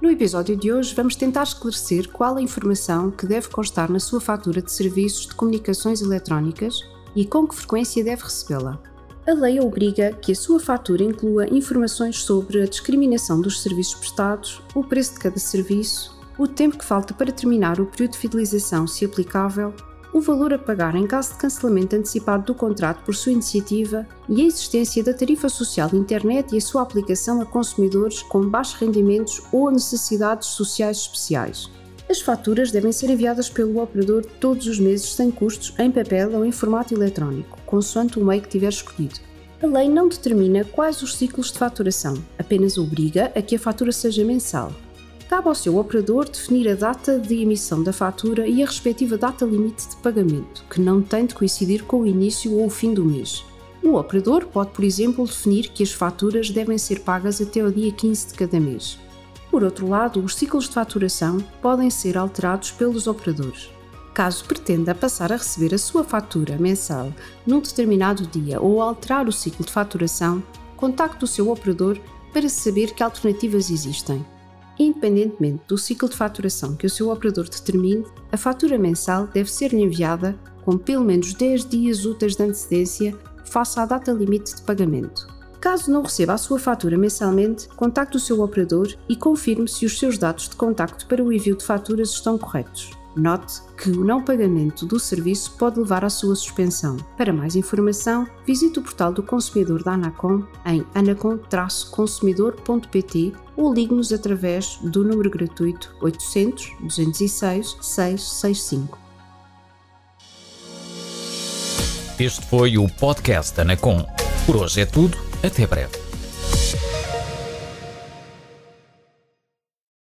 No episódio de hoje vamos tentar esclarecer qual a informação que deve constar na sua fatura de serviços de comunicações eletrónicas e com que frequência deve recebê-la. A lei obriga que a sua fatura inclua informações sobre a discriminação dos serviços prestados, o preço de cada serviço, o tempo que falta para terminar o período de fidelização, se aplicável, o valor a pagar em caso de cancelamento antecipado do contrato por sua iniciativa e a existência da tarifa social de internet e a sua aplicação a consumidores com baixos rendimentos ou necessidades sociais especiais. As faturas devem ser enviadas pelo operador todos os meses sem custos em papel ou em formato eletrónico, consoante o meio que tiver escolhido. A lei não determina quais os ciclos de faturação, apenas obriga a que a fatura seja mensal. Cabe ao seu operador definir a data de emissão da fatura e a respectiva data limite de pagamento, que não tem de coincidir com o início ou o fim do mês. O operador pode, por exemplo, definir que as faturas devem ser pagas até o dia 15 de cada mês. Por outro lado, os ciclos de faturação podem ser alterados pelos operadores. Caso pretenda passar a receber a sua fatura mensal num determinado dia ou alterar o ciclo de faturação, contacte o seu operador para saber que alternativas existem. Independentemente do ciclo de faturação que o seu operador determine, a fatura mensal deve ser enviada com pelo menos 10 dias úteis de antecedência face à data limite de pagamento. Caso não receba a sua fatura mensalmente, contacte o seu operador e confirme se os seus dados de contacto para o envio de faturas estão corretos. Note que o não pagamento do serviço pode levar à sua suspensão. Para mais informação, visite o portal do consumidor da Anacom em anacom-consumidor.pt ou ligue-nos através do número gratuito 800 206 665. Este foi o Podcast Anacom. Por hoje é tudo. Até breve.